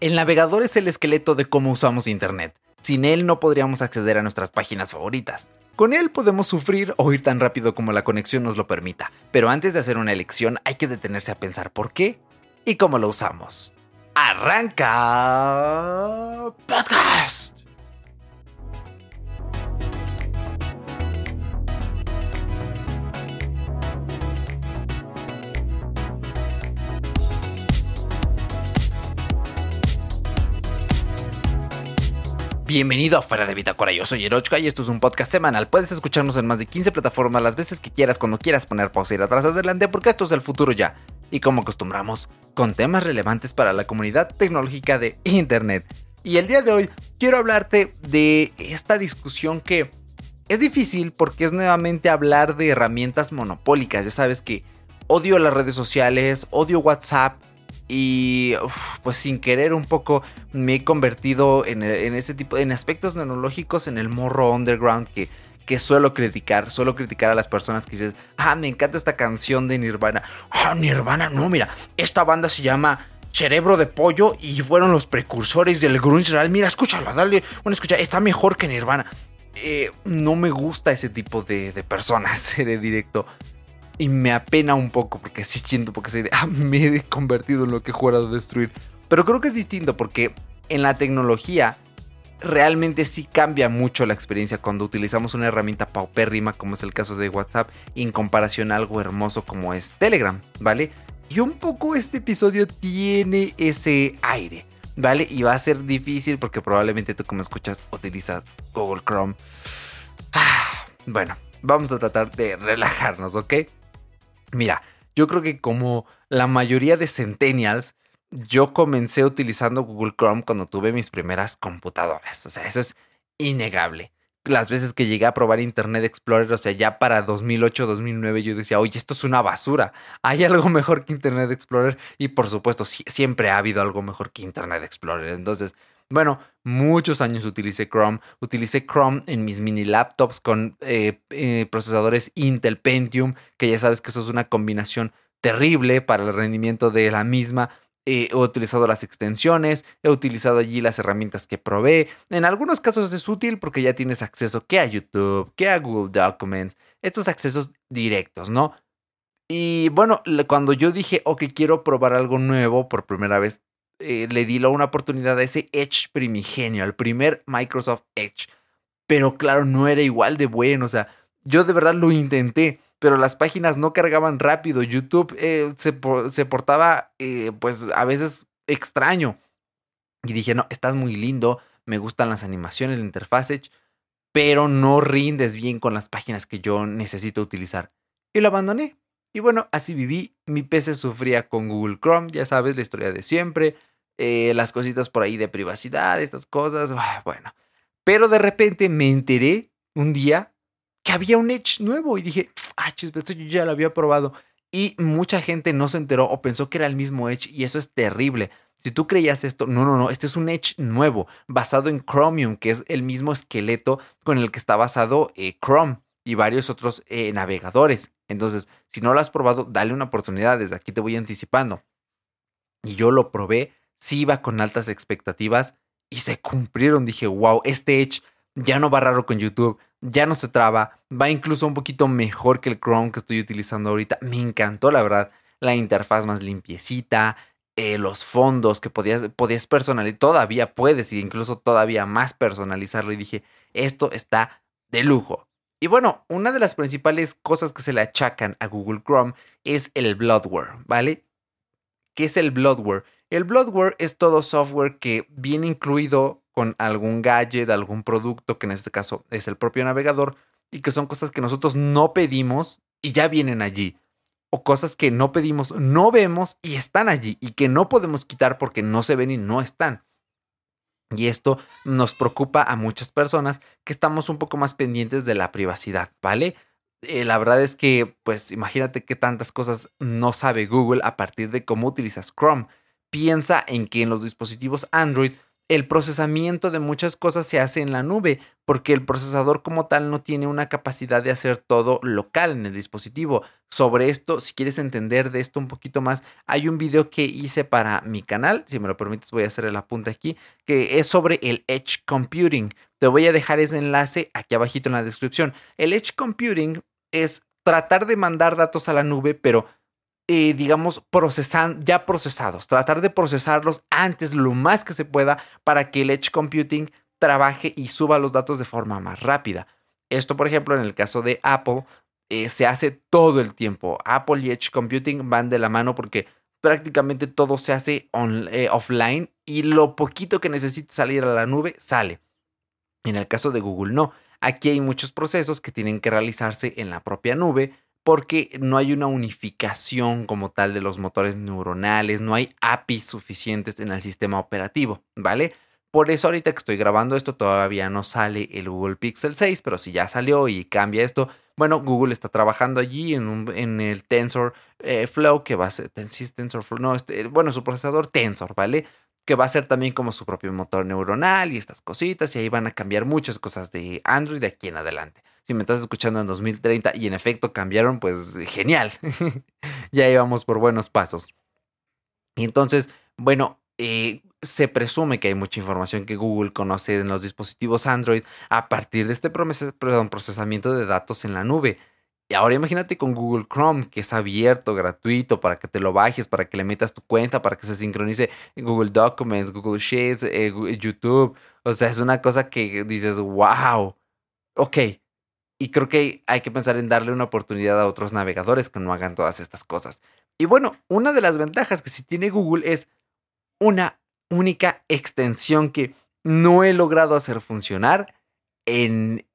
El navegador es el esqueleto de cómo usamos Internet. Sin él no podríamos acceder a nuestras páginas favoritas. Con él podemos sufrir o ir tan rápido como la conexión nos lo permita, pero antes de hacer una elección hay que detenerse a pensar por qué y cómo lo usamos. ¡Arranca! Podcast. Bienvenido a Fuera de Bitácora, yo soy Erochka y esto es un podcast semanal. Puedes escucharnos en más de 15 plataformas las veces que quieras, cuando quieras poner pausa y ir atrás adelante, porque esto es el futuro ya. Y como acostumbramos, con temas relevantes para la comunidad tecnológica de Internet. Y el día de hoy quiero hablarte de esta discusión que es difícil porque es nuevamente hablar de herramientas monopólicas. Ya sabes que odio las redes sociales, odio WhatsApp, y pues sin querer un poco me he convertido en, ese tipo, en aspectos neurológicos en el morro underground que, que suelo criticar, suelo criticar a las personas que dicen, ah, me encanta esta canción de Nirvana. Ah, Nirvana, no, mira, esta banda se llama Cerebro de Pollo y fueron los precursores del grunge real. Mira, escúchala, dale una escucha, está mejor que Nirvana. Eh, no me gusta ese tipo de, de personas, seré directo. Y me apena un poco porque así siento, porque se, ah, me he convertido en lo que he jurado destruir. Pero creo que es distinto porque en la tecnología realmente sí cambia mucho la experiencia cuando utilizamos una herramienta paupérrima como es el caso de WhatsApp en comparación a algo hermoso como es Telegram, ¿vale? Y un poco este episodio tiene ese aire, ¿vale? Y va a ser difícil porque probablemente tú como escuchas utilizas Google Chrome. Ah, bueno, vamos a tratar de relajarnos, ¿ok? Mira, yo creo que como la mayoría de centennials, yo comencé utilizando Google Chrome cuando tuve mis primeras computadoras. O sea, eso es innegable. Las veces que llegué a probar Internet Explorer, o sea, ya para 2008, 2009, yo decía, oye, esto es una basura. Hay algo mejor que Internet Explorer. Y por supuesto, siempre ha habido algo mejor que Internet Explorer. Entonces, bueno, muchos años utilicé Chrome. Utilicé Chrome en mis mini laptops con eh, eh, procesadores Intel Pentium, que ya sabes que eso es una combinación terrible para el rendimiento de la misma. Eh, he utilizado las extensiones, he utilizado allí las herramientas que probé. En algunos casos es útil porque ya tienes acceso que a YouTube, que a Google Documents, estos accesos directos, ¿no? Y bueno, cuando yo dije, ok, quiero probar algo nuevo por primera vez, eh, le di una oportunidad a ese Edge primigenio, al primer Microsoft Edge. Pero claro, no era igual de bueno. O sea, yo de verdad lo intenté, pero las páginas no cargaban rápido. YouTube eh, se, portaba, eh, pues a veces extraño. Y dije, no, estás muy lindo, me gustan las animaciones, la interfaz Edge, pero no rindes bien con las páginas que yo necesito utilizar. Y lo abandoné. Y bueno, así viví. Mi PC sufría con Google Chrome, ya sabes, la historia de siempre. Eh, las cositas por ahí de privacidad, estas cosas. Ah, bueno. Pero de repente me enteré un día que había un Edge nuevo y dije, ah, esto yo ya lo había probado. Y mucha gente no se enteró o pensó que era el mismo Edge y eso es terrible. Si tú creías esto, no, no, no, este es un Edge nuevo, basado en Chromium, que es el mismo esqueleto con el que está basado eh, Chrome y varios otros eh, navegadores. Entonces, si no lo has probado, dale una oportunidad. Desde aquí te voy anticipando. Y yo lo probé, sí iba con altas expectativas y se cumplieron. Dije, wow, este Edge ya no va raro con YouTube, ya no se traba, va incluso un poquito mejor que el Chrome que estoy utilizando ahorita. Me encantó, la verdad, la interfaz más limpiecita, eh, los fondos que podías, podías personalizar, todavía puedes y incluso todavía más personalizarlo. Y dije, esto está de lujo. Y bueno, una de las principales cosas que se le achacan a Google Chrome es el bloodware, ¿vale? ¿Qué es el bloodware? El bloodware es todo software que viene incluido con algún gadget, algún producto, que en este caso es el propio navegador, y que son cosas que nosotros no pedimos y ya vienen allí. O cosas que no pedimos, no vemos y están allí y que no podemos quitar porque no se ven y no están. Y esto nos preocupa a muchas personas que estamos un poco más pendientes de la privacidad, ¿vale? Eh, la verdad es que, pues imagínate qué tantas cosas no sabe Google a partir de cómo utilizas Chrome. Piensa en que en los dispositivos Android el procesamiento de muchas cosas se hace en la nube, porque el procesador como tal no tiene una capacidad de hacer todo local en el dispositivo. Sobre esto, si quieres entender de esto un poquito más, hay un video que hice para mi canal, si me lo permites voy a hacer el apunte aquí, que es sobre el Edge Computing. Te voy a dejar ese enlace aquí abajito en la descripción. El Edge Computing es tratar de mandar datos a la nube, pero eh, digamos, procesan, ya procesados, tratar de procesarlos antes lo más que se pueda para que el Edge Computing trabaje y suba los datos de forma más rápida. Esto, por ejemplo, en el caso de Apple, eh, se hace todo el tiempo. Apple y Edge Computing van de la mano porque prácticamente todo se hace eh, offline y lo poquito que necesita salir a la nube sale. En el caso de Google no. Aquí hay muchos procesos que tienen que realizarse en la propia nube porque no hay una unificación como tal de los motores neuronales, no hay APIs suficientes en el sistema operativo, ¿vale? Por eso ahorita que estoy grabando esto todavía no sale el Google Pixel 6, pero si ya salió y cambia esto, bueno, Google está trabajando allí en, en el Tensor eh, Flow, que va a ser, TensorFlow, no, este, bueno, su procesador Tensor, ¿vale? Que va a ser también como su propio motor neuronal y estas cositas, y ahí van a cambiar muchas cosas de Android de aquí en adelante si me estás escuchando en 2030 y en efecto cambiaron, pues genial. ya íbamos por buenos pasos. Y entonces, bueno, eh, se presume que hay mucha información que Google conoce en los dispositivos Android a partir de este procesamiento de datos en la nube. Y ahora imagínate con Google Chrome, que es abierto, gratuito, para que te lo bajes, para que le metas tu cuenta, para que se sincronice Google Documents, Google Sheets, eh, YouTube. O sea, es una cosa que dices, wow. Ok, y creo que hay que pensar en darle una oportunidad a otros navegadores que no hagan todas estas cosas. Y bueno, una de las ventajas que sí tiene Google es una única extensión que no he logrado hacer funcionar en,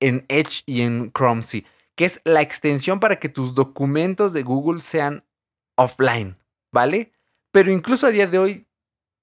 en Edge y en Chrome, sí, que es la extensión para que tus documentos de Google sean offline, ¿vale? Pero incluso a día de hoy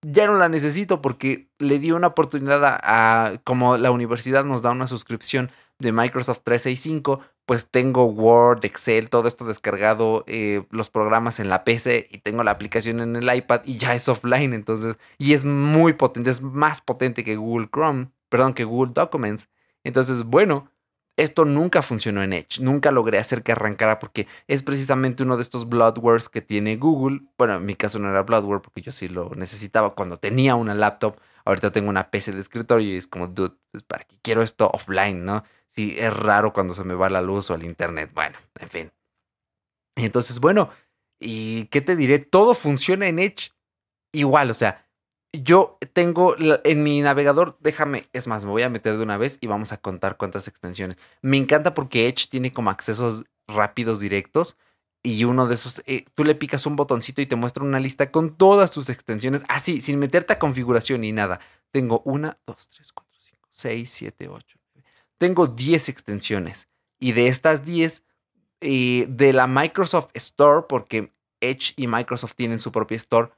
ya no la necesito porque le di una oportunidad a, a como la universidad nos da una suscripción de Microsoft 365, pues tengo Word, Excel, todo esto descargado, eh, los programas en la PC y tengo la aplicación en el iPad y ya es offline, entonces, y es muy potente, es más potente que Google Chrome, perdón, que Google Documents. Entonces, bueno, esto nunca funcionó en Edge, nunca logré hacer que arrancara porque es precisamente uno de estos bloodwares que tiene Google. Bueno, en mi caso no era bloodware porque yo sí lo necesitaba cuando tenía una laptop. Ahorita tengo una PC de escritorio y es como, dude, ¿para qué quiero esto offline, no? Si es raro cuando se me va la luz o el internet. Bueno, en fin. Entonces, bueno, ¿y qué te diré? Todo funciona en Edge igual, o sea, yo tengo en mi navegador, déjame, es más, me voy a meter de una vez y vamos a contar cuántas extensiones. Me encanta porque Edge tiene como accesos rápidos directos y uno de esos, eh, tú le picas un botoncito y te muestra una lista con todas tus extensiones, así, sin meterte a configuración ni nada. Tengo una, dos, tres, cuatro, cinco, seis, siete, ocho, tengo 10 extensiones. Y de estas 10, eh, de la Microsoft Store, porque Edge y Microsoft tienen su propia Store,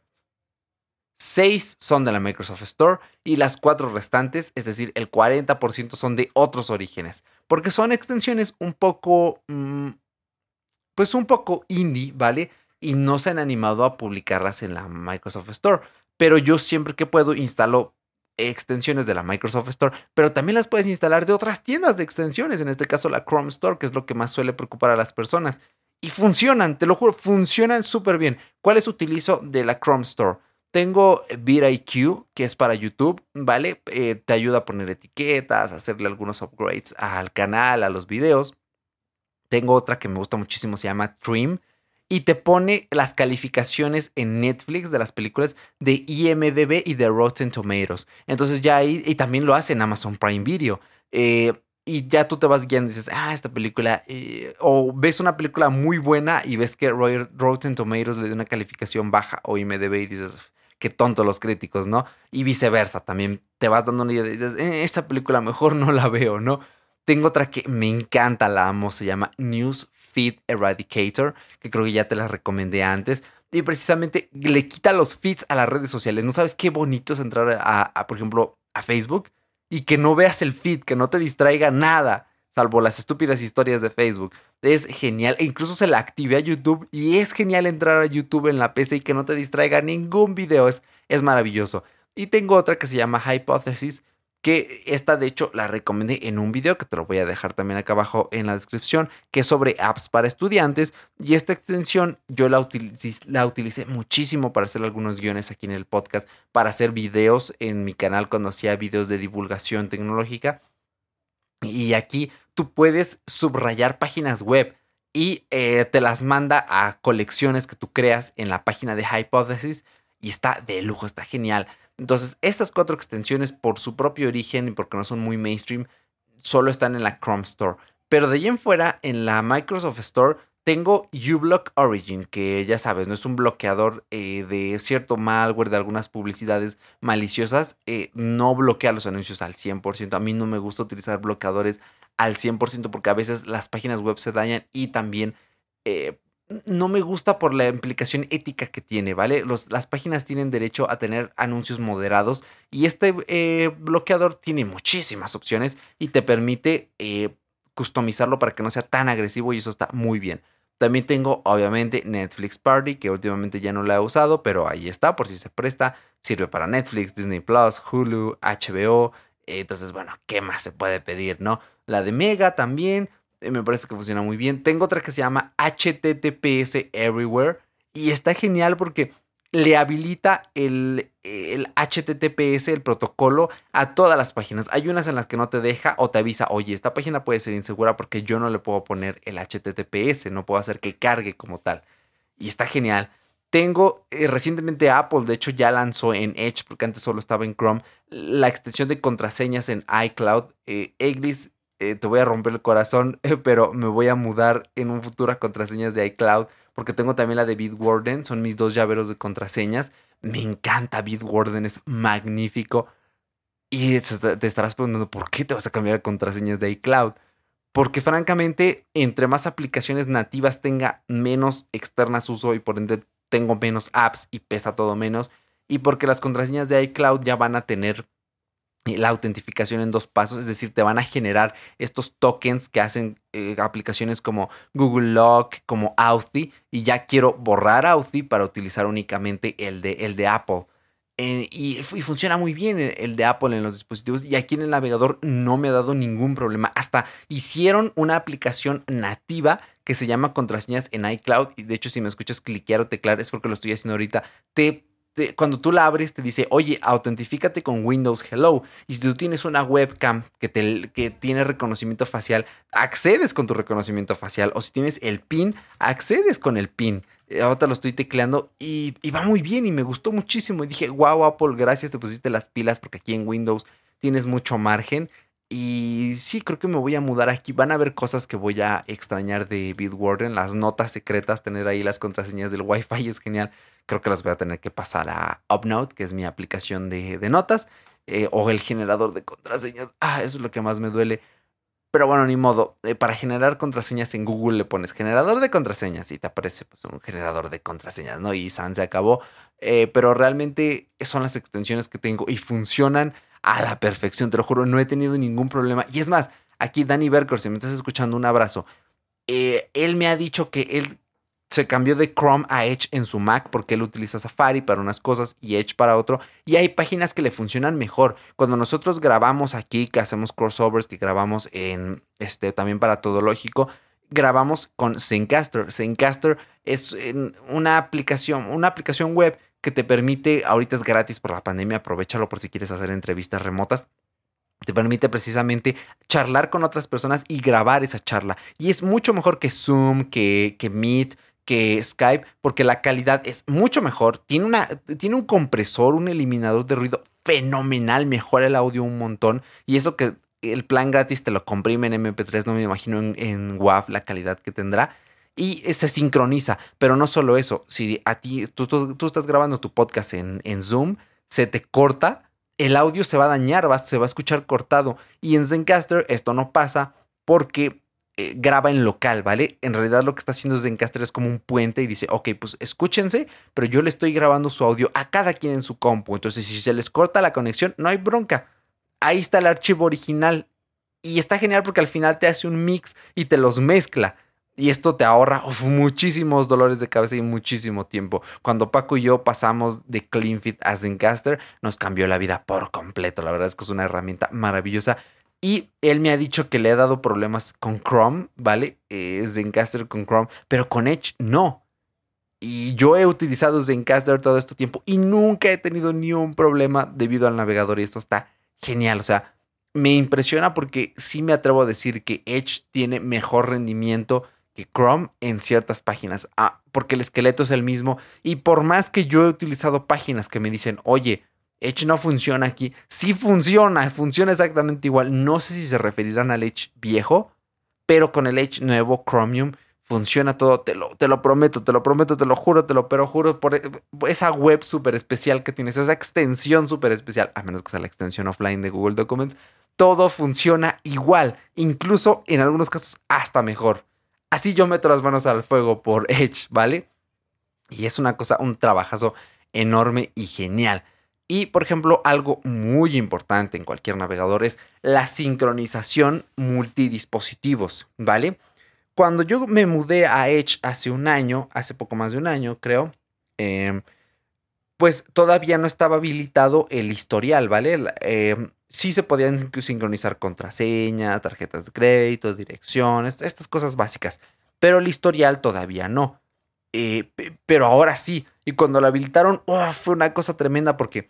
6 son de la Microsoft Store y las 4 restantes, es decir, el 40% son de otros orígenes. Porque son extensiones un poco, mm, pues un poco indie, ¿vale? Y no se han animado a publicarlas en la Microsoft Store. Pero yo siempre que puedo instalo extensiones de la Microsoft Store, pero también las puedes instalar de otras tiendas de extensiones, en este caso la Chrome Store, que es lo que más suele preocupar a las personas. Y funcionan, te lo juro, funcionan súper bien. ¿Cuáles utilizo de la Chrome Store? Tengo VidIQ, que es para YouTube, ¿vale? Eh, te ayuda a poner etiquetas, hacerle algunos upgrades al canal, a los videos. Tengo otra que me gusta muchísimo, se llama Trim, y te pone las calificaciones en Netflix de las películas de IMDB y de Rotten Tomatoes. Entonces ya ahí, y también lo hace en Amazon Prime Video. Eh, y ya tú te vas guiando y dices, ah, esta película, eh", o ves una película muy buena y ves que Rotten Tomatoes le dio una calificación baja o IMDB y dices, qué tonto los críticos, ¿no? Y viceversa, también te vas dando una idea y dices, eh, esta película mejor no la veo, ¿no? Tengo otra que me encanta, la amo, se llama News Feed Eradicator, que creo que ya te la recomendé antes. Y precisamente le quita los feeds a las redes sociales. No sabes qué bonito es entrar a, por ejemplo, a Facebook y que no veas el feed, que no te distraiga nada, salvo las estúpidas historias de Facebook. Es genial. E incluso se la active a YouTube y es genial entrar a YouTube en la PC y que no te distraiga ningún video. Es, es maravilloso. Y tengo otra que se llama Hypothesis, que esta de hecho la recomendé en un video que te lo voy a dejar también acá abajo en la descripción, que es sobre apps para estudiantes. Y esta extensión yo la, utilicé muchísimo para hacer algunos guiones aquí en el podcast, para hacer videos en mi canal cuando hacía videos de divulgación tecnológica. Y aquí tú puedes subrayar páginas web y eh, te las manda a colecciones que tú creas en la página de Hypothesis y está de lujo, está genial. Entonces, estas cuatro extensiones, por su propio origen y porque no son muy mainstream, solo están en la Chrome Store. Pero de ahí en fuera, en la Microsoft Store, tengo uBlock Origin, que ya sabes, no es un bloqueador eh, de cierto malware, de algunas publicidades maliciosas. Eh, no bloquea los anuncios al 100%. A mí no me gusta utilizar bloqueadores al 100% porque a veces las páginas web se dañan y también eh, no me gusta por la implicación ética que tiene, ¿vale? las páginas tienen derecho a tener anuncios moderados y este eh, bloqueador tiene muchísimas opciones y te permite eh, customizarlo para que no sea tan agresivo y eso está muy bien. También tengo, obviamente, Netflix Party, que últimamente ya no la he usado, pero ahí está, por si se presta. Sirve para Netflix, Disney Plus, Hulu, HBO. Entonces, bueno, ¿qué más se puede pedir, no? La de Mega también. Eh, me parece que funciona muy bien. Tengo otra que se llama HTTPS Everywhere y está genial porque le habilita el, el, HTTPS, el protocolo, a todas las páginas. Hay unas en las que no te deja o te avisa, oye, esta página puede ser insegura porque yo no le puedo poner el HTTPS, no puedo hacer que cargue como tal. Y está genial. Tengo eh, recientemente Apple, de hecho ya lanzó en Edge, porque antes solo estaba en Chrome, la extensión de contraseñas en iCloud. Eh, Eglis eh, te voy a romper el corazón, pero me voy a mudar en un futuro a contraseñas de iCloud, porque tengo también la de Bitwarden, son mis dos llaveros de contraseñas. Me encanta Bitwarden, es magnífico. Y te estarás preguntando, ¿por qué te vas a cambiar a contraseñas de iCloud? Porque francamente, entre más aplicaciones nativas tenga, menos externas uso y por ende tengo menos apps y pesa todo menos. Y porque las contraseñas de iCloud ya van a tener la autentificación en dos pasos, es decir, te van a generar estos tokens que hacen eh, aplicaciones como Google Lock, como Authy, y ya quiero borrar Authy para utilizar únicamente el de, el de Apple. Eh, y, funciona muy bien el, de Apple en los dispositivos y aquí en el navegador no me ha dado ningún problema. Hasta hicieron una aplicación nativa que se llama contraseñas en iCloud y de hecho si me escuchas cliquear o teclar es porque lo estoy haciendo ahorita. Te cuando tú la abres, te dice, oye, autentifícate con Windows Hello. Y si tú tienes una webcam que, te, que tiene reconocimiento facial, accedes con tu reconocimiento facial. O si tienes el PIN, accedes con el PIN. Eh, ahorita lo estoy tecleando y, va muy bien y me gustó muchísimo. Y dije, wow, Apple, gracias, te pusiste las pilas porque aquí en Windows tienes mucho margen. Y sí, creo que me voy a mudar aquí. Van a haber cosas que voy a extrañar de Bitwarden, las notas secretas, tener ahí las contraseñas del Wi-Fi es genial creo que las voy a tener que pasar a UpNote, que es mi aplicación de, notas, eh, o el generador de contraseñas. Ah, eso es lo que más me duele. Pero bueno, ni modo. Eh, para generar contraseñas en Google le pones generador de contraseñas y te aparece pues, un generador de contraseñas, ¿no? Y San se acabó. Eh, pero realmente son las extensiones que tengo y funcionan a la perfección. Te lo juro, no he tenido ningún problema. Y es más, aquí Danny Berker, si me estás escuchando, un abrazo. él me ha dicho que él se cambió de Chrome a Edge en su Mac porque él utiliza Safari para unas cosas y Edge para otro. Y hay páginas que le funcionan mejor. Cuando nosotros grabamos aquí, que hacemos crossovers, que grabamos en este también para todo lógico, grabamos con Zencaster. Zencaster es una aplicación, una aplicación web que te permite, ahorita es gratis por la pandemia, aprovechalo por si quieres hacer entrevistas remotas te permite precisamente charlar con otras personas y grabar esa charla. Y es mucho mejor que Zoom, que, que Meet, que Skype porque la calidad es mucho mejor. Tiene, una, tiene un compresor, un eliminador de ruido fenomenal, mejora el audio un montón. Y eso que el plan gratis te lo comprime en MP3, no me imagino en, en WAV la calidad que tendrá. Y se sincroniza, pero no solo eso, si a ti, tú, tú, estás grabando tu podcast en, en Zoom, se te corta, el audio se va a dañar, se va a escuchar cortado. Y en Zencaster esto no pasa porque eh, graba en local, ¿vale? En realidad lo que está haciendo Zencaster es como un puente y dice, ok, pues escúchense, pero yo le estoy grabando su audio a cada quien en su compu. Entonces, si se les corta la conexión, no hay bronca. Ahí está el archivo original. Y está genial porque al final te hace un mix y te los mezcla. Y esto te ahorra muchísimos dolores de cabeza y muchísimo tiempo. Cuando Paco y yo pasamos de CleanFit a Zencaster, nos cambió la vida por completo. La verdad es que es una herramienta maravillosa. Y él me ha dicho que le ha dado problemas con Chrome, ¿vale? Eh, Zencaster con Chrome, pero con Edge no. Y yo he utilizado Zencaster todo este tiempo y nunca he tenido ni un problema debido al navegador. Y esto está genial. O sea, me impresiona porque sí me atrevo a decir que Edge tiene mejor rendimiento que Chrome en ciertas páginas, ah, porque el esqueleto es el mismo. Y por más que yo he utilizado páginas que me dicen, oye, Edge no funciona aquí, sí funciona, funciona exactamente igual, no sé si se referirán al Edge viejo, pero con el Edge nuevo, Chromium, funciona todo, te lo, te lo prometo, te lo prometo, te lo juro, te lo pero juro por esa web súper especial que tienes, esa extensión súper especial, a menos que sea la extensión offline de Google Documents, todo funciona igual, incluso en algunos casos hasta mejor. Así yo meto las manos al fuego por Edge, ¿vale? Y es una cosa, un trabajazo enorme y genial. Y por ejemplo, algo muy importante en cualquier navegador es la sincronización multidispositivos, ¿vale? Cuando yo me mudé a Edge hace un año, hace poco más de un año creo, em, pues todavía no estaba habilitado el historial, ¿vale? Em, sí se podían sincronizar contraseñas, tarjetas de crédito, direcciones, estas cosas básicas. Pero el historial todavía no. Eh, pero ahora sí. Y cuando lo habilitaron, fue una cosa tremenda porque,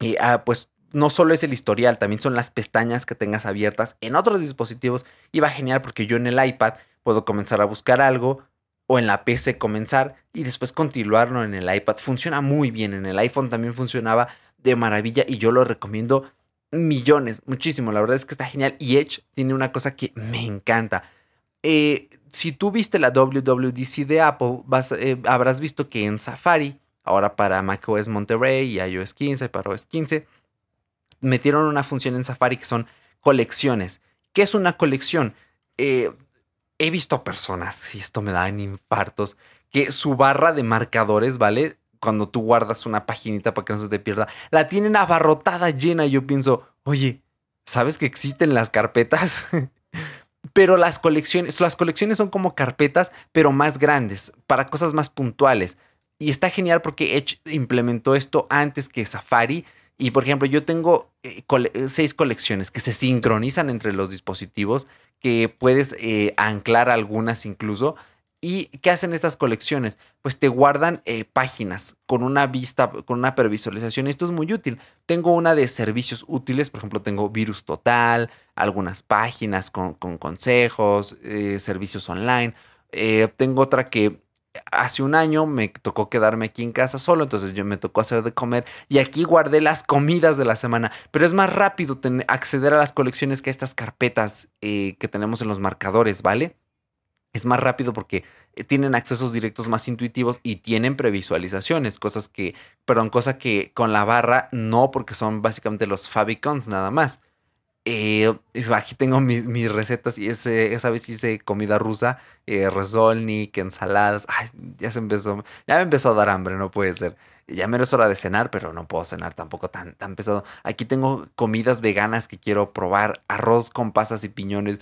eh, ah, pues, no solo es el historial, también son las pestañas que tengas abiertas en otros dispositivos. Y va genial porque yo en el iPad puedo comenzar a buscar algo o en la PC comenzar y después continuarlo en el iPad. Funciona muy bien. En el iPhone también funcionaba de maravilla y yo lo recomiendo millones, muchísimo. La verdad es que está genial. Y Edge tiene una cosa que me encanta. Eh, si tú viste la WWDC de Apple, vas, eh, habrás visto que en Safari, ahora para macOS Monterey y iOS 15, para OS 15, metieron una función en Safari que son colecciones. ¿Qué es una colección? Eh, he visto personas, y esto me da en infartos, que su barra de marcadores, ¿vale? Cuando tú guardas una paginita para que no se te pierda, la tienen abarrotada llena y yo pienso, oye, ¿sabes que existen las carpetas? pero las colecciones, las colecciones son como carpetas, pero más grandes, para cosas más puntuales. Y está genial porque Edge implementó esto antes que Safari. Y por ejemplo, yo tengo eh, seis colecciones que se sincronizan entre los dispositivos, que puedes eh, anclar algunas incluso. ¿Y qué hacen estas colecciones? Pues te guardan eh, páginas con una vista, con una previsualización. Esto es muy útil. Tengo una de servicios útiles, por ejemplo, tengo Virus Total, algunas páginas con, consejos, eh, servicios online. Eh, tengo otra que hace un año me tocó quedarme aquí en casa solo, entonces yo me tocó hacer de comer y aquí guardé las comidas de la semana. Pero es más rápido acceder a las colecciones que a estas carpetas que tenemos en los marcadores, ¿vale? Es más rápido porque eh, tienen accesos directos más intuitivos y tienen previsualizaciones, cosas que, perdón, cosa que con la barra no, porque son básicamente los favicons nada más. Eh, aquí tengo mis, recetas y esa vez hice comida rusa, eh, resolnik, ensaladas. Ay, ya se empezó, ya me empezó a dar hambre, no puede ser. Ya menos es hora de cenar, pero no puedo cenar tampoco tan, tan pesado. Aquí tengo comidas veganas que quiero probar, arroz con pasas y piñones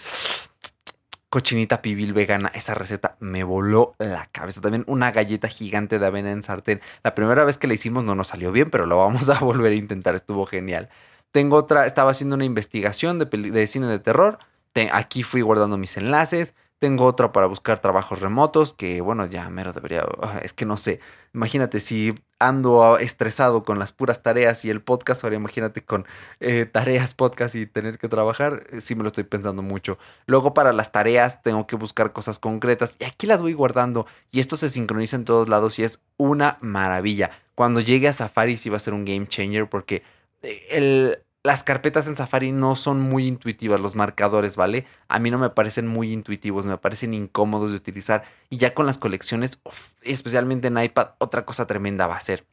cochinita pibil vegana. Esa receta me voló la cabeza. También una galleta gigante de avena en sartén. La primera vez que la hicimos no nos salió bien, pero lo vamos a volver a intentar. Estuvo genial. Tengo otra, estaba haciendo una investigación de, de cine de terror. aquí fui guardando mis enlaces. Tengo otra para buscar trabajos remotos, que bueno, ya mero debería, ah, es que no sé, imagínate si ando estresado con las puras tareas y el podcast, ahora imagínate con eh, tareas, podcast y tener que trabajar, eh, sí me lo estoy pensando mucho. Luego para las tareas tengo que buscar cosas concretas y aquí las voy guardando y esto se sincroniza en todos lados y es una maravilla. Cuando llegue a Safari sí va a ser un game changer porque eh, el, las carpetas en Safari no son muy intuitivas, los marcadores, ¿vale? A mí no me parecen muy intuitivos, me parecen incómodos de utilizar. Y ya con las colecciones, especialmente en iPad, otra cosa tremenda va a ser.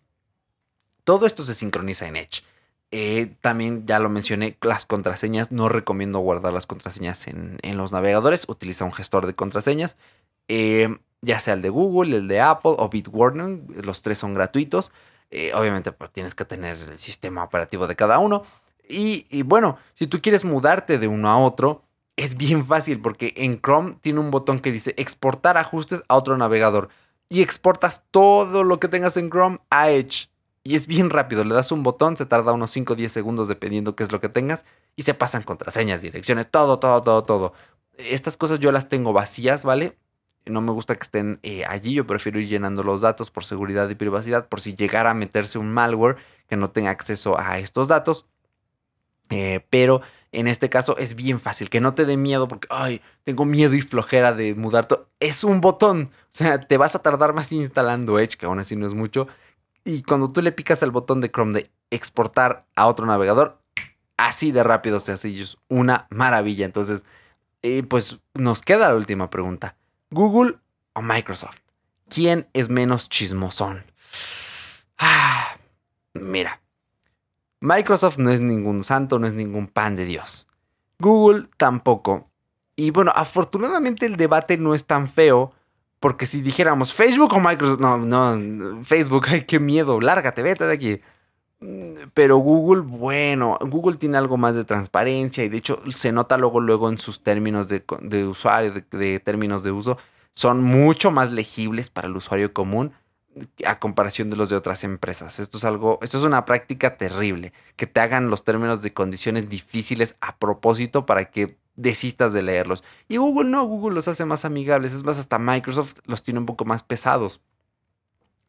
Todo esto se sincroniza en Edge. Eh, también ya lo mencioné, las contraseñas. No recomiendo guardar las contraseñas en, los navegadores. Utiliza un gestor de contraseñas. Eh, ya sea el de Google, el de Apple o Bitwarden. Los tres son gratuitos. Eh, obviamente pues, tienes que tener el sistema operativo de cada uno. Y, bueno, si tú quieres mudarte de uno a otro, es bien fácil porque en Chrome tiene un botón que dice exportar ajustes a otro navegador y exportas todo lo que tengas en Chrome a Edge. Y es bien rápido, le das un botón, se tarda unos 5 o 10 segundos dependiendo qué es lo que tengas y se pasan contraseñas, direcciones, todo, todo, todo, todo. Estas cosas yo las tengo vacías, ¿vale? No me gusta que estén eh, allí, yo prefiero ir llenando los datos por seguridad y privacidad, por si llegara a meterse un malware que no tenga acceso a estos datos. Eh, pero en este caso es bien fácil, que no te dé miedo porque, ay, tengo miedo y flojera de mudar todo. Es un botón, o sea, te vas a tardar más instalando Edge, que aún así no es mucho. Y cuando tú le picas el botón de Chrome de exportar a otro navegador, así de rápido se hace es una maravilla. Entonces, eh, pues nos queda la última pregunta. ¿Google o Microsoft? ¿Quién es menos chismosón? Ah, mira, Microsoft no es ningún santo, no es ningún pan de Dios. Google tampoco. Y bueno, afortunadamente el debate no es tan feo, porque si dijéramos Facebook o Microsoft, no, no, Facebook, ay, qué miedo, lárgate, vete de aquí. Pero Google, bueno, Google tiene algo más de transparencia y de hecho se nota luego, luego en sus términos de, usuario, de términos de uso, son mucho más legibles para el usuario común a comparación de los de otras empresas. Esto es algo, esto es una práctica terrible, que te hagan los términos de condiciones difíciles a propósito para que desistas de leerlos. Y Google no, Google los hace más amigables, es más, hasta Microsoft los tiene un poco más pesados.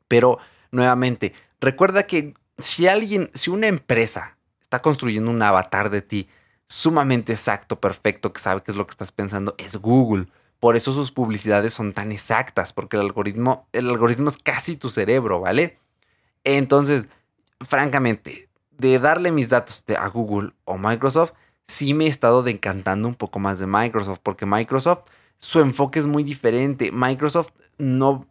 Pero, nuevamente, recuerda que si alguien, si una empresa está construyendo un avatar de ti sumamente exacto, perfecto, que sabe qué es lo que estás pensando, es Google. Por eso sus publicidades son tan exactas, porque el algoritmo, el algoritmo es casi tu cerebro, ¿vale? Entonces, francamente, de darle mis datos a Google o Microsoft, sí me he estado decantando un poco más de Microsoft, porque Microsoft, su enfoque es muy diferente. Microsoft no,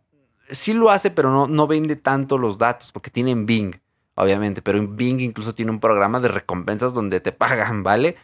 sí lo hace, pero no, no vende tanto los datos, porque tienen Bing, obviamente, pero Bing incluso tiene un programa de recompensas donde te pagan, ¿vale?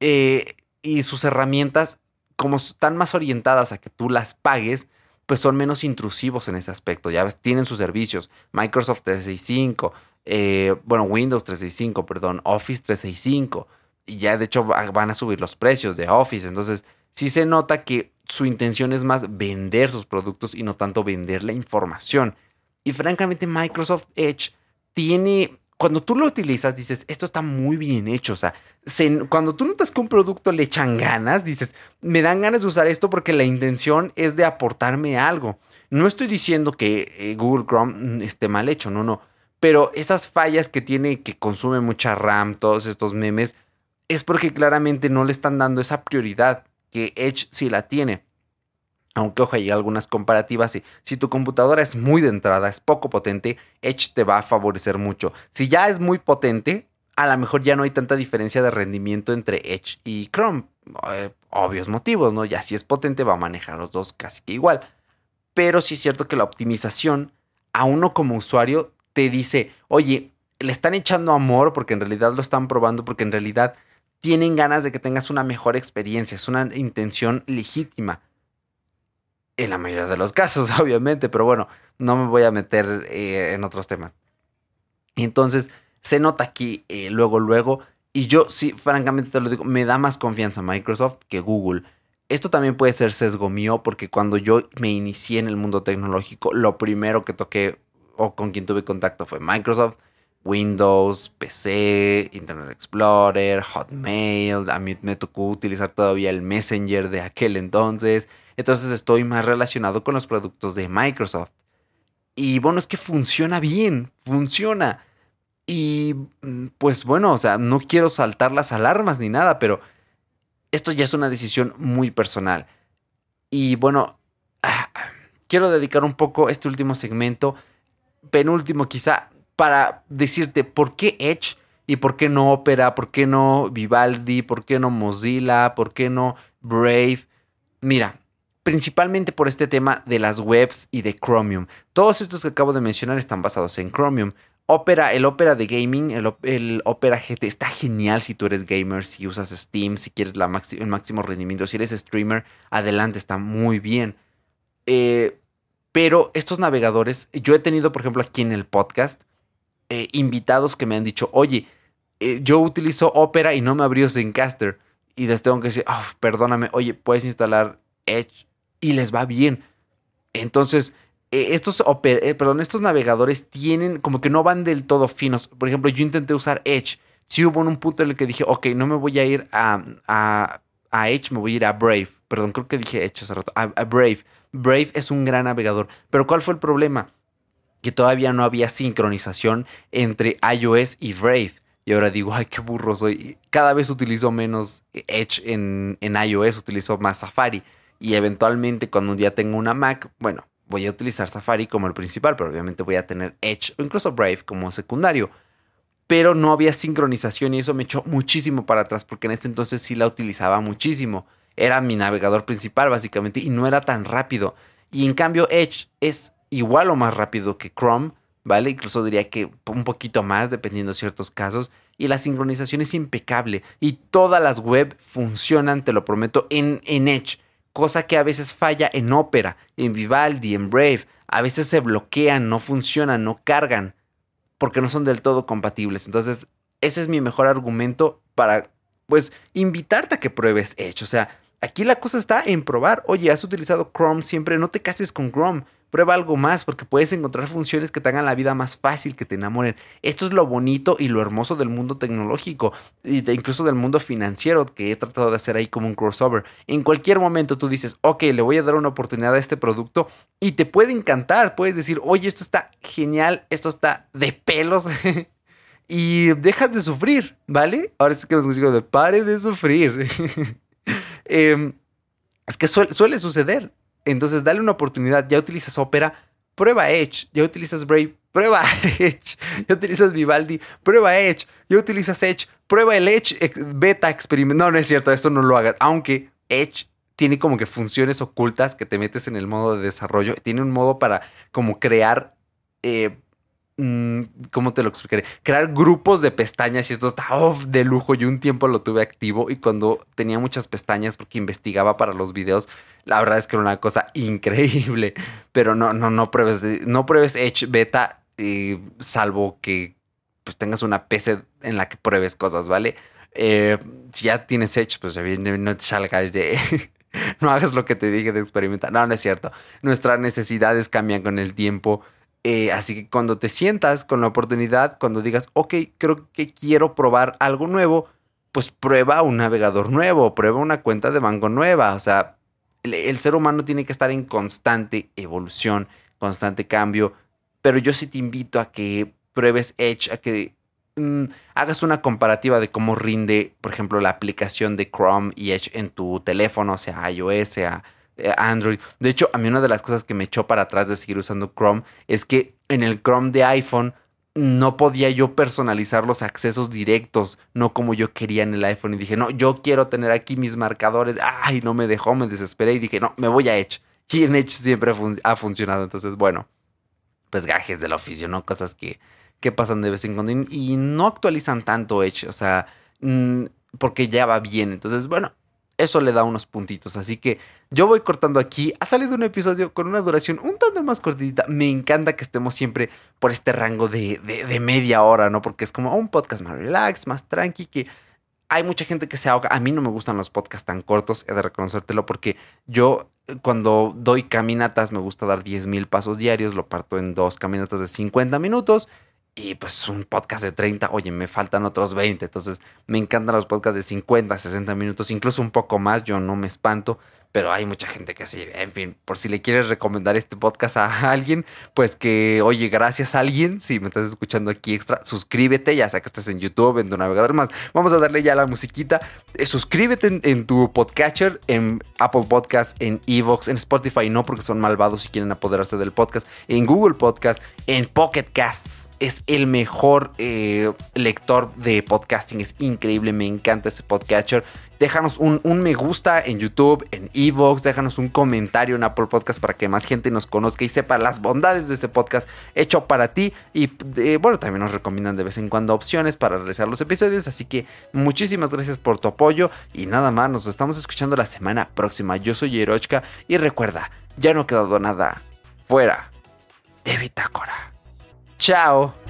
Eh, y sus herramientas como están más orientadas a que tú las pagues, pues son menos intrusivos en ese aspecto. Ya ves, tienen sus servicios. Microsoft 365, eh, bueno, Windows 365, perdón, Office 365. Y ya de hecho van a subir los precios de Office. Entonces, sí se nota que su intención es más vender sus productos y no tanto vender la información. Y francamente, Microsoft Edge tiene cuando tú lo utilizas, dices, esto está muy bien hecho. O sea, cuando tú notas que un producto le echan ganas, dices, me dan ganas de usar esto porque la intención es de aportarme algo. No estoy diciendo que eh, Google Chrome esté mal hecho, no, no. Pero esas fallas que tiene, que consume mucha RAM, todos estos memes, es porque claramente no le están dando esa prioridad que Edge sí la tiene. Aunque, ojo, hay algunas comparativas. Si tu computadora es muy de entrada, es poco potente, Edge te va a favorecer mucho. Si ya es muy potente, a lo mejor ya no hay tanta diferencia de rendimiento entre Edge y Chrome. Eh, obvios motivos, ¿no? Ya si es potente va a manejar los dos casi que igual. Pero sí es cierto que la optimización a uno como usuario te dice, oye, le están echando amor porque en realidad lo están probando, porque en realidad tienen ganas de que tengas una mejor experiencia. Es una intención legítima. En la mayoría de los casos, obviamente, pero bueno, no me voy a meter eh, en otros temas. Entonces, se nota aquí eh, luego, luego, y yo sí, francamente te lo digo, me da más confianza Microsoft que Google. Esto también puede ser sesgo mío, porque cuando yo me inicié en el mundo tecnológico, lo primero que toqué o con quien tuve contacto fue Microsoft, Windows, PC, Internet Explorer, Hotmail. A mí me tocó utilizar todavía el Messenger de aquel entonces. Entonces estoy más relacionado con los productos de Microsoft. Y bueno, es que funciona bien, funciona. Y mm, pues bueno, o sea, no quiero saltar las alarmas ni nada, pero esto ya es una decisión muy personal. Y bueno, ah, quiero dedicar un poco este último segmento, penúltimo quizá, para decirte por qué Edge y por qué no Opera, por qué no Vivaldi, por qué no Mozilla, por qué no Brave. Mira, principalmente por este tema de las webs y de Chromium. Todos estos que acabo de mencionar están basados en Chromium. Opera, el Opera de gaming, el, Opera GT está genial si tú eres gamer, si usas Steam, si quieres el máximo rendimiento, si eres streamer, adelante, está muy bien. Eh, pero estos navegadores, yo he tenido, por ejemplo, aquí en el podcast, eh, invitados que me han dicho, oye, eh, yo utilizo Opera y no me abrió Zencaster. y les tengo que decir, oh, perdóname, oye, puedes instalar Edge y les va bien. Entonces, eh, estos, eh, perdón, estos navegadores tienen como que no van del todo finos. Por ejemplo, yo intenté usar Edge. Sí hubo un punto en el que dije, ok, no me voy a ir a, a, Edge, me voy a ir a Brave. Perdón, creo que dije Edge hace rato. a Brave. Brave es un gran navegador. Pero ¿cuál fue el problema? Que todavía no había sincronización entre iOS y Brave. Y ahora digo, ay, qué burro soy. Cada vez utilizo menos Edge en, en iOS, utilizo más Safari. Y eventualmente cuando un día tengo una Mac, bueno, voy a utilizar Safari como el principal, pero obviamente voy a tener Edge o incluso Brave como secundario. Pero no había sincronización y eso me echó muchísimo para atrás porque en ese entonces sí la utilizaba muchísimo. Era mi navegador principal básicamente y no era tan rápido. Y en cambio Edge es igual o más rápido que Chrome, ¿vale? Incluso diría que un poquito más dependiendo de ciertos casos. Y la sincronización es impecable y todas las web funcionan, te lo prometo, en, en Edge cosa que a veces falla en Opera, en Vivaldi, en Brave. A veces se bloquean, no funcionan, no cargan, porque no son del todo compatibles. Entonces, ese es mi mejor argumento para, pues, invitarte a que pruebes Edge. O sea, aquí la cosa está en probar. Oye, has utilizado Chrome siempre, no te cases con Chrome. Prueba algo más porque puedes encontrar funciones que te hagan la vida más fácil, que te enamoren. Esto es lo bonito y lo hermoso del mundo tecnológico, y incluso del mundo financiero que he tratado de hacer ahí como un crossover. En cualquier momento tú dices, ok, le voy a dar una oportunidad a este producto y te puede encantar. Puedes decir, oye, esto está genial, esto está de pelos. y dejas de sufrir, ¿vale? Ahora sí que nos digo de pare de sufrir. Em, es que suele suceder. Entonces, dale una oportunidad. Ya utilizas Opera, prueba Edge. Ya utilizas Brave, prueba Edge. Ya utilizas Vivaldi, prueba Edge. Ya utilizas Edge, prueba el Edge beta experiment. No, no es cierto, esto no lo hagas. Aunque Edge tiene como que funciones ocultas que te metes en el modo de desarrollo. Tiene un modo para como crear eh, ¿Cómo te lo explicaré? Crear grupos de pestañas y esto está de lujo. Yo un tiempo lo tuve activo y cuando tenía muchas pestañas porque investigaba para los videos, la verdad es que era una cosa increíble. Pero no, no, no pruebes, no pruebes Edge Beta, salvo que pues tengas una PC en la que pruebes cosas, ¿vale? Eh, si ya tienes Edge, pues no te salgas de... no hagas lo que te dije de experimentar. No, no es cierto. Nuestras necesidades cambian con el tiempo eh, así que cuando te sientas con la oportunidad, cuando digas, ok, creo que quiero probar algo nuevo, pues prueba un navegador nuevo, prueba una cuenta de banco nueva. O sea, el, ser humano tiene que estar en constante evolución, constante cambio. Pero yo sí te invito a que pruebes Edge, a que mm, hagas una comparativa de cómo rinde, por ejemplo, la aplicación de Chrome y Edge en tu teléfono, sea iOS, sea Android. De hecho, a mí una de las cosas que me echó para atrás de seguir usando Chrome es que en el Chrome de iPhone no podía yo personalizar los accesos directos, no como yo quería en el iPhone. Y dije, no, yo quiero tener aquí mis marcadores. Ay, no me dejó, me desesperé y dije, no, me voy a Edge. Y en Edge siempre ha funcionado. Entonces, bueno, pues gajes del oficio, ¿no? Cosas que, que pasan de vez en cuando y, no actualizan tanto Edge, o sea, mm, porque ya va bien. Entonces, bueno, eso le da unos puntitos. Así que yo voy cortando aquí. Ha salido un episodio con una duración un tanto más cortita. Me encanta que estemos siempre por este rango de, media hora, ¿no? Porque es como un podcast más relax, más tranqui, que hay mucha gente que se ahoga. A mí no me gustan los podcasts tan cortos, he de reconocértelo, porque yo cuando doy caminatas me gusta dar 10 mil pasos diarios, lo parto en dos caminatas de 50 minutos y pues un podcast de 30, oye, me faltan otros 20. Entonces me encantan los podcasts de 50, 60 minutos, incluso un poco más, yo no me espanto pero hay mucha gente que sí. En fin, por si le quieres recomendar este podcast a alguien, pues que, oye, gracias a alguien, si me estás escuchando aquí extra, suscríbete, ya sea que estés en YouTube, en tu navegador más. Vamos a darle ya la musiquita. Eh, suscríbete en, tu podcatcher, en Apple Podcast, en Evox, en Spotify, no porque son malvados y quieren apoderarse del podcast, en Google Podcast, en Pocket Casts. Es el mejor eh, lector de podcasting, es increíble, me encanta este podcatcher déjanos un, me gusta en YouTube, en Evox, déjanos un comentario en Apple Podcast para que más gente nos conozca y sepa las bondades de este podcast hecho para ti. Y bueno, también nos recomiendan de vez en cuando opciones para realizar los episodios. Así que muchísimas gracias por tu apoyo y nada más, nos estamos escuchando la semana próxima. Yo soy Yerochka y recuerda, ya no ha quedado nada fuera de Bitácora. Chao.